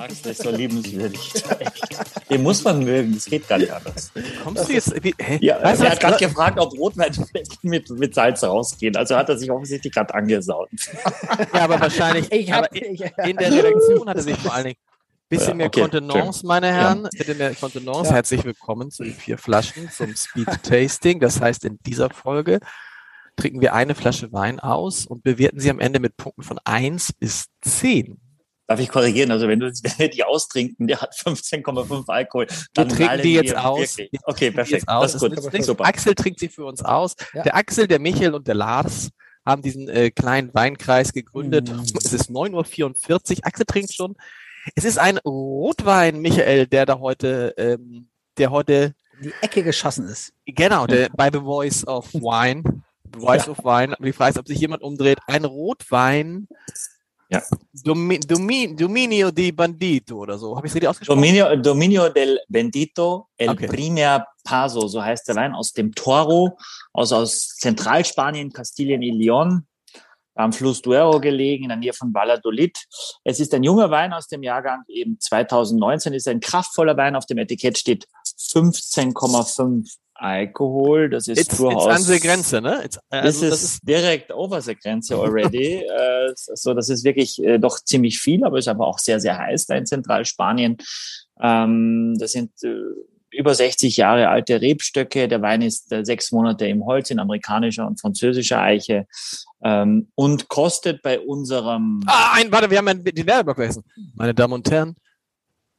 magst, der ist so liebenswürdig. Den muss man mögen, das geht gar nicht anders. Kommst du jetzt? Wie, hä? Ja, Weißt du, er hat gerade gefragt, ob Rotweinflecken mit, mit Salz rausgehen. Also hat er sich offensichtlich gerade angesaut. ja, aber wahrscheinlich. Ich aber hab, ich, in der Redaktion hat er sich vor allen Dingen ein bisschen Ja, mehr okay, Kontenance, meine Herren. Bitte mehr Kontenance. Ja. Herzlich willkommen zu den vier Flaschen zum Speed Tasting. Das heißt, in dieser Folge trinken wir eine Flasche Wein aus und bewerten sie am Ende mit Punkten von 1 bis 10. Darf ich korrigieren? Also wenn, du, wenn wir die austrinken, der hat 15,5 Alkohol. Dann trinken knallen die jetzt wir aus. wirklich. Wir Okay, perfekt. Das ist gut. Super. Axel trinkt sie für uns aus. Ja. Der Axel, der Michael und der Lars haben diesen äh, kleinen Weinkreis gegründet. Mm. Es ist 9.44 Uhr. Axel trinkt schon. Es ist ein Rotwein, Michael, der da heute, ähm, der heute, die Ecke geschossen ist. genau, der bei The Voice of Wine, The Voice of Wine, die Frage ist, ob sich jemand umdreht, ein Rotwein, Ja. Domi, Domi, Dominio di Bandito oder so. Habe ich es richtig ausgesprochen? Dominio, Dominio del Bendito El Okay. Primer Paso, so heißt der Wein, aus dem Toro, aus, aus Zentralspanien, Kastilien y León, am Fluss Duero gelegen, in der Nähe von Valladolid. Es ist ein junger Wein aus dem Jahrgang eben 2019, ist ein kraftvoller Wein. Auf dem Etikett steht 15,5 Alkohol. Das ist It's, it's durchaus. an der Grenze, ne? It's, Das, also, ist das ist direkt over the Grenze already. äh, so, das ist wirklich äh, doch ziemlich viel, aber ist aber auch sehr, sehr heiß da in Zentralspanien. Ähm, das sind äh, über 60 Jahre alte Rebstöcke. Der Wein ist äh, sechs Monate im Holz in amerikanischer und französischer Eiche ähm, und kostet bei unserem Ah, ein, warte, wir haben einen, den Werbeblock vergessen. Meine Damen und Herren,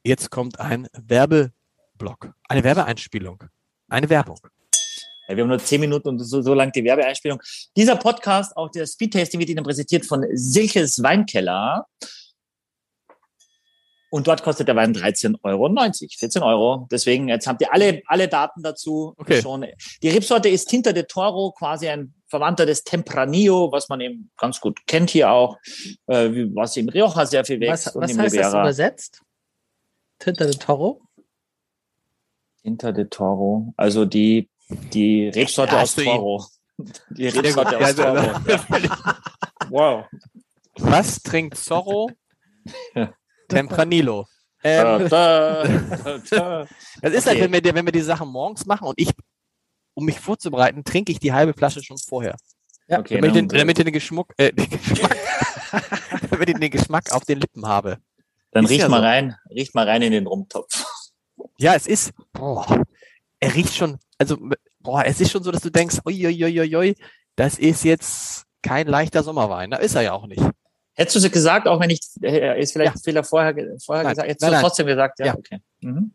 jetzt kommt ein Werbeblock. Eine Werbeeinspielung. Eine Werbung. Ja, wir haben nur zehn Minuten und so, so lang die Werbeeinspielung. Dieser Podcast, auch der Speed Tasting, wird Ihnen präsentiert von Silkes Weinkeller. Und dort kostet der Wein 13,90 Euro, 14 Euro. Deswegen, jetzt habt ihr alle, alle Daten dazu Okay. schon. Die Rebsorte ist Tinta de Toro, quasi ein Verwandter des Tempranillo, was man eben ganz gut kennt hier auch, äh, was in Rioja sehr viel wächst. Was, und was im heißt das Ribera. übersetzt? Tinta de Toro? Tinta de Toro, also die, die Rebsorte Ja, aus. Toro. Die. Rebsorte aus Ja, Toro. ja. Wow. Was trinkt Zorro? Tempranillo. Ähm, Da, da, da. das ist halt, Okay. wenn wir, die- wenn wir die Sachen morgens machen und ich, um mich vorzubereiten, trinke ich die halbe Flasche schon vorher. Okay, damit, ich den, damit ich den Geschmack, äh, den Geschmack damit ich den Geschmack auf den Lippen habe. dann ist riecht ja mal so. rein, riecht mal rein in den Rumtopf. Ja, es ist, boah, er riecht schon, also, boah, es ist schon so, dass du denkst, uiuiuiui, das ist jetzt kein leichter Sommerwein. Da ist er ja auch nicht. Hättest du es gesagt, auch wenn ich, äh, ist vielleicht Ja. ein Fehler vorher, vorher Nein, gesagt, hättest nein, du nein. trotzdem gesagt, ja, Ja. okay. Mhm.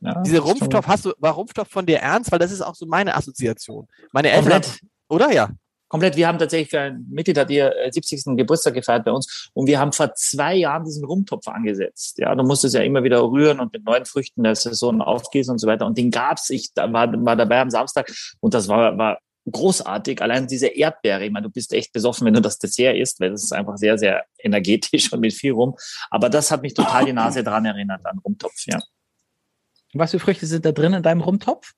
Ja, Diese Rumpftopf, hast du, war Rumpftopf von dir ernst? Weil das ist auch so meine Assoziation. Meine Eltern, oder ja? Komplett. Wir haben tatsächlich für ein Mitglied hat ihr äh, 70. Geburtstag gefeiert bei uns und wir haben vor zwei Jahren diesen Rumtopf angesetzt. Ja, du musst es ja immer wieder rühren und mit neuen Früchten der Saison aufgießen und so weiter. Und den gab's. Ich war, war dabei am Samstag und das war, war großartig. Allein diese Erdbeere, ich meine, du bist echt besoffen, wenn du das Dessert isst, weil das ist einfach sehr, sehr energetisch und mit viel rum. Aber das hat mich total die Nase dran erinnert an Rumtopf, ja. Was für Früchte sind da drin in deinem Rumtopf?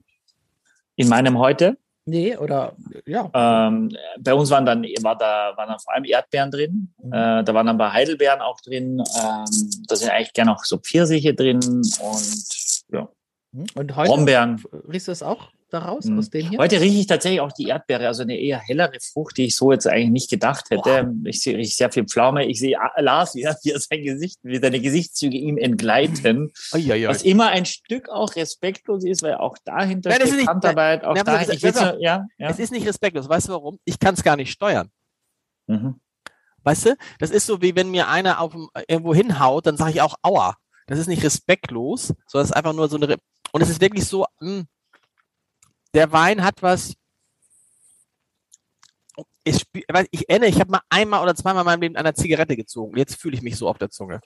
In meinem heute, Nee, oder ja. ähm, bei uns waren dann, war da, waren dann vor allem Erdbeeren drin. Mhm. Äh, da waren dann ein paar Heidelbeeren auch drin. Ähm, da sind eigentlich gerne auch so Pfirsiche drin und ja, Und heute Brombeeren. riechst du es auch daraus, Mhm. aus dem hier? Heute rieche ich tatsächlich auch die Erdbeere, also eine eher hellere Frucht, die ich so jetzt eigentlich nicht gedacht hätte. Ich sehe sehr viel Pflaume. Ich sehe ah, Lars, wie er wie er sein Gesicht, wie seine Gesichtszüge ihm entgleiten. Uiuiui. Was immer ein Stück auch respektlos ist, weil auch dahinter Nein, das ist steht nicht- Handarbeit, auch nein, das- ich so, ja, ja. Es ist nicht respektlos. Weißt du warum? Ich kann es gar nicht steuern. Mhm. Weißt du? Das ist so, wie wenn mir einer auf dem, irgendwo hinhaut, dann sage ich auch Aua. Das ist nicht respektlos, sondern es ist einfach nur so eine. Re und es ist wirklich so, mh, der Wein hat was. Ich, ich erinnere, ich habe mal einmal oder zweimal in meinem Leben an einer Zigarette gezogen. Jetzt fühle ich mich so auf der Zunge.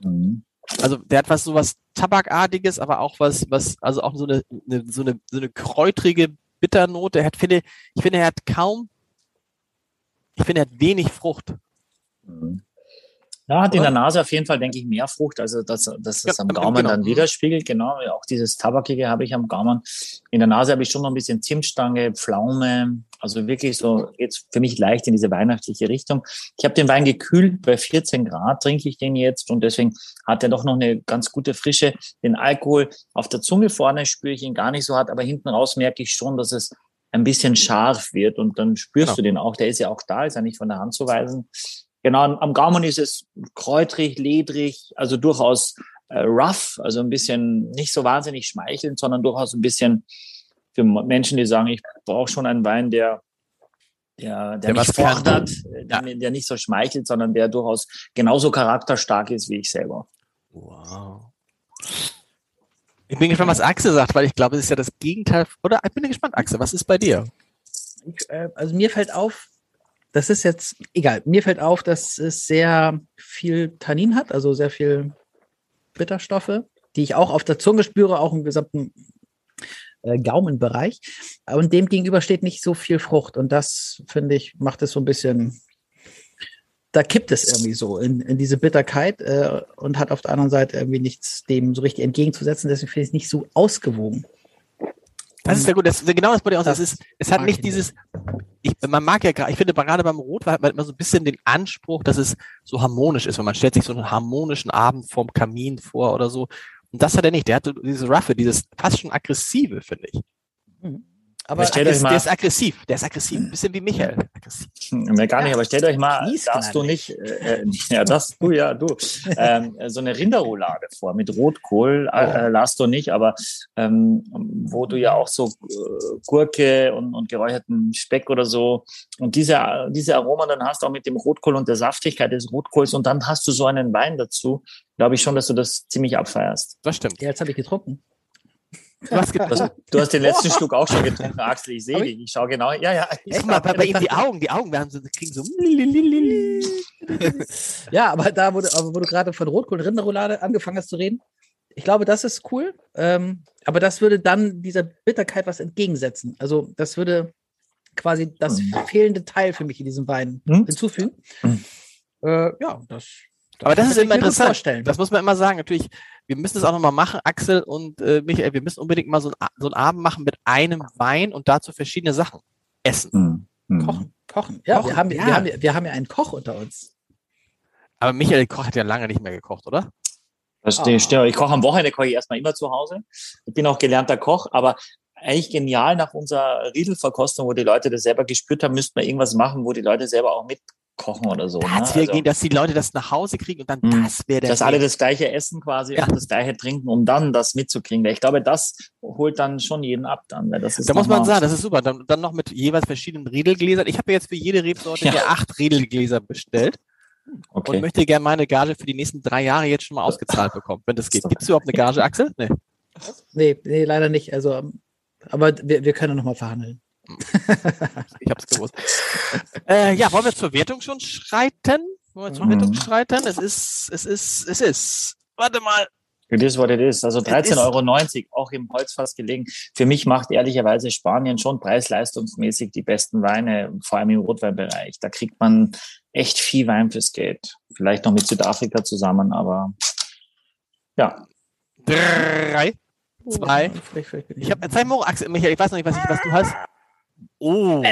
Mhm. Also der hat was so was Tabakartiges, aber auch was, was, also auch so eine, eine so eine, so eine kräutrige Bitternote. Er hat, finde, ich finde, er hat kaum, ich finde, er hat wenig Frucht. Mhm. Ja, hat in der Nase auf jeden Fall, denke ich, mehr Frucht, also dass, dass das Ja, am genau. Gaumen dann Mhm. widerspiegelt. Genau, auch dieses Tabakige habe ich am Gaumen. In der Nase habe ich schon noch ein bisschen Zimtstange, Pflaume. Also wirklich so, geht's für mich leicht in diese weihnachtliche Richtung. Ich habe den Wein gekühlt, bei 14 Grad trinke ich den jetzt und deswegen hat er doch noch eine ganz gute Frische. Den Alkohol auf der Zunge vorne spüre ich ihn gar nicht so hart, aber hinten raus merke ich schon, dass es ein bisschen scharf wird und dann spürst Genau. du den auch. Der ist ja auch da, ist ja nicht von der Hand zu weisen. Genau, am- Gaumen ist es kräutrig, ledrig, also durchaus äh, rough, also ein bisschen nicht so wahnsinnig schmeichelnd, sondern durchaus ein bisschen für Menschen, die sagen, ich brauche schon einen Wein, der der, der, Der mich fordert, der, mir- der nicht so schmeichelt, sondern der durchaus genauso charakterstark ist wie ich selber. Wow. Ich bin gespannt, was Axel sagt, weil ich glaube, es ist ja das Gegenteil. Oder ich bin gespannt, Axel, was ist bei dir? Ich, äh, also mir fällt auf, das ist jetzt egal. Mir fällt auf, dass es sehr viel Tannin hat, also sehr viel Bitterstoffe, die ich auch auf der Zunge spüre, auch im gesamten äh, Gaumenbereich. Und dem gegenüber steht nicht so viel Frucht. Und das, finde ich, macht es so ein bisschen. Da kippt es irgendwie so in, in diese Bitterkeit äh, und hat auf der anderen Seite irgendwie nichts dem so richtig entgegenzusetzen. Deswegen finde ich es nicht so ausgewogen. Das ist ja gut, das, genau das bei dir aus. Das Es, ist, es hat nicht ich dieses, ich, man mag ja gerade, ich finde gerade beim Rotwein hat man immer so ein bisschen den Anspruch, dass es so harmonisch ist, weil man stellt sich so einen harmonischen Abend vorm Kamin vor oder so. Und das hat er nicht. Der hat so diese Ruffe, dieses fast schon aggressive, finde ich. Aber Stellt Der euch ist, mal- der ist aggressiv. Der ist aggressiv. Ein bisschen wie Michael. Aggressiv. Mehr gar nicht, aber stell euch mal, Fließt darfst du nicht, äh, äh, ja, das, du, ja, du, ähm, so eine Rinderroulade vor mit Rotkohl, äh, äh, lasst du nicht, aber ähm, wo du ja auch so äh, Gurke und, und geräucherten Speck oder so und diese, diese Aromen dann hast, auch mit dem Rotkohl und der Saftigkeit des Rotkohls und dann hast du so einen Wein dazu, glaube ich schon, dass du das ziemlich abfeierst. Das stimmt. Ja, jetzt habe ich getrunken. Du hast ge- Du hast, den letzten Schluck auch schon getrunken, Axel, ich sehe dich, ich schaue genau, ja, ja. Ich Guck mal, bei, bei ihm die Augen, die Augen werden so, kriegen so. Ja, aber da, wo du, wo du gerade von Rotkohl und Rinderroulade angefangen hast zu reden, ich glaube, das ist cool. Ähm, aber das würde dann dieser Bitterkeit was entgegensetzen. Also das würde quasi das Mhm. fehlende Teil für mich in diesem Wein Mhm. hinzufügen. Mhm. Äh, ja, das. Aber das ist kann ich immer interessant. Vorstellen. Das muss man immer sagen. Natürlich, wir müssen es auch nochmal machen, Axel und äh, Michael. Wir müssen unbedingt mal so, ein, so einen Abend machen mit einem Wein und dazu verschiedene Sachen essen. Hm, hm. Kochen, kochen. Ja, Kochen, wir, haben, ja. Wir, haben, wir haben ja einen Koch unter uns. Aber Michael Koch hat ja lange nicht mehr gekocht, oder? Das Ah. Ich koche am Wochenende, koche ich erstmal immer zu Hause. Ich bin auch gelernter Koch, aber eigentlich genial nach unserer Riedelverkostung, wo die Leute das selber gespürt haben, müsste man irgendwas machen, wo die Leute selber auch mitkochen oder so. Da Ne? Also, gegeben, dass die Leute das nach Hause kriegen und dann Mhm. das wäre der dass alle Weg. das gleiche essen quasi Ja. und das gleiche trinken, um dann das mitzukriegen. Weil ich glaube, das holt dann schon jeden ab dann. Weil das ist Da muss man nochmal- sagen, das ist super. Dann, dann noch mit jeweils verschiedenen Riedelgläsern. Ich habe ja jetzt für jede Rebsorte Ja. acht Riedelgläser bestellt und Okay. möchte gerne meine Gage für die nächsten drei Jahre jetzt schon mal ausgezahlt bekommen, wenn das geht. Gibt es überhaupt eine Gage, Axel? Nee. Nee, nee, leider nicht. Also, aber wir, wir können noch mal verhandeln. Ich hab's gewusst. äh, ja, wollen wir zur Wertung schon schreiten? Wollen wir zur Mhm. Wertung schreiten? Es ist, es ist, es ist. Warte mal. It is what it is. Also is. 13,90 Euro, auch im Holzfass gelegen. Für mich macht ehrlicherweise Spanien schon preis-leistungsmäßig die besten Weine, vor allem im Rotweinbereich. Da kriegt man echt viel Wein fürs Geld. Vielleicht noch mit Südafrika zusammen, aber ja. Drei. Zwei. Ich habe, mal, Axel, Michael, ich weiß noch nicht, was, ich, was du hast. Oh.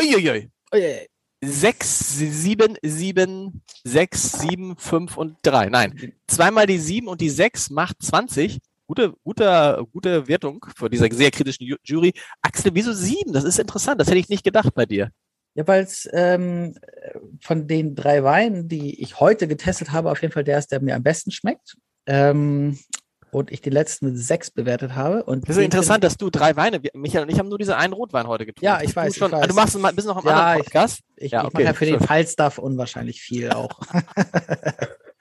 Uiuiui. Oh, ja, ja. Sechs, sieben, sieben, sechs, sieben, fünf und drei. Nein, zweimal die sieben und die sechs macht 20. Gute, gute, gute Wertung für diese sehr kritischen Ju- Jury. Axel, wieso sieben? Das ist interessant. Das hätte ich nicht gedacht bei dir. Ja, weil es ähm, von den drei Weinen, die ich heute getestet habe, auf jeden Fall der ist, der mir am besten schmeckt. Ähm, und ich den letzten sechs bewertet habe. Und Das ist interessant, dass du drei Weine, Michael und ich haben nur diese einen Rotwein heute getrunken. Ja, ich Du weiß, ich Schon, weiß. Du machst mal, bist noch im Ja, anderen ich- Podcast. find- Ich, Ja, ich okay, mache ja für den. Fallstuff unwahrscheinlich viel auch.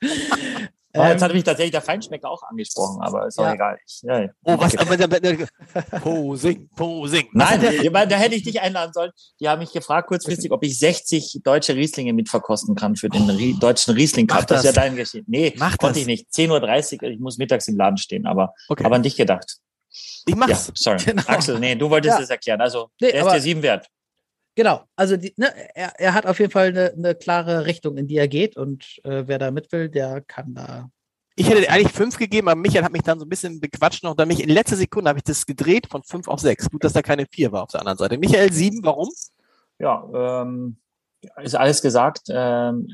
Oh, jetzt ähm, hat mich tatsächlich der Feinschmecker auch angesprochen, aber ist auch Ja. egal. Ich, ja, ja. Oh, was? Aber, aber, aber, Posing, Posing. Nein, ja, weil da hätte ich dich einladen sollen. Die haben mich gefragt kurzfristig, ob ich 60 deutsche Rieslinge mitverkosten kann für den Rie deutschen Riesling Cup. Mach Das ist ja das. dein Geschehen. Nee, Mach konnte das. ich nicht. 10.30 Uhr, ich muss mittags im Laden stehen, aber, Okay. aber an dich gedacht. ich Ja, mach's. sorry. Genau. Axel, nee, du wolltest Ja. es erklären. Also, Nee, der ist dir sieben wert. Genau. Also die, ne, er, er hat auf jeden Fall eine, eine klare Richtung, in die er geht und äh, wer da mit will, der kann da. Ich hätte eigentlich fünf gegeben, aber Michael hat mich dann so ein bisschen bequatscht noch. Dann mich in letzter Sekunde habe ich das gedreht von fünf auf sechs. Gut, dass da keine vier war auf der anderen Seite. Michael sieben, warum? Ja, ähm, ist alles gesagt. Ähm,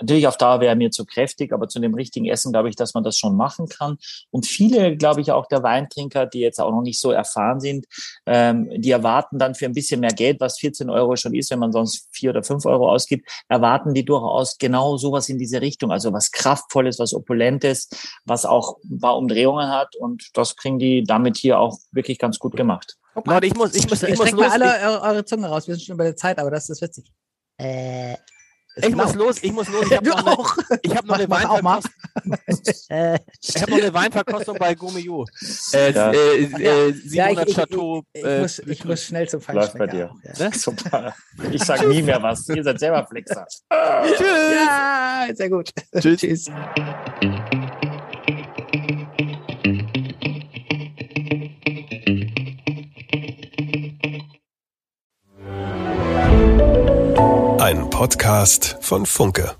natürlich auf Dauer wäre mir zu kräftig, aber zu dem richtigen Essen glaube ich, dass man das schon machen kann. Und viele, glaube ich, auch der Weintrinker, die jetzt auch noch nicht so erfahren sind, ähm, die erwarten dann für ein bisschen mehr Geld, was 14 Euro schon ist, wenn man sonst vier oder fünf Euro ausgibt, erwarten die durchaus genau sowas in diese Richtung. Also was Kraftvolles, was Opulentes, was auch ein paar Umdrehungen hat. Und das kriegen die damit hier auch wirklich ganz gut gemacht. Leute, ich muss, ich muss, ich muss Streckt mal los. alle Ich, eure, eure Zunge raus. Wir sind schon bei der Zeit, aber das ist witzig. Äh, ich muss los, ich muss los. Ich habe noch, eine- auch. ich hab noch, eine. Weinverkostung- Äh, ich hab noch eine Weinverkostung bei Gomeo. Äh, Ja. äh, äh, ja, 700 ich, ich, Chateau. ich, äh, muss, ich muss schnell zum Läuft bei Feinschmecker. dir. Ja. Ne? Super. Ich sage nie mehr was. Ihr seid selber Flexer. Tschüss. ja, sehr gut. Tschüss. Tschüss. Podcast von Funke.